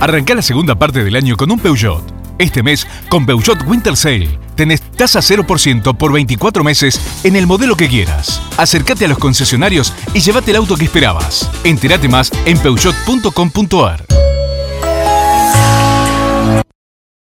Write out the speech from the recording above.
Arrancá la segunda parte del año con un Peugeot. Este mes, con Peugeot Winter Sale, tenés tasa 0% por 24 meses en el modelo que quieras. Acércate a los concesionarios y llévate el auto que esperabas. Entérate más en peugeot.com.ar.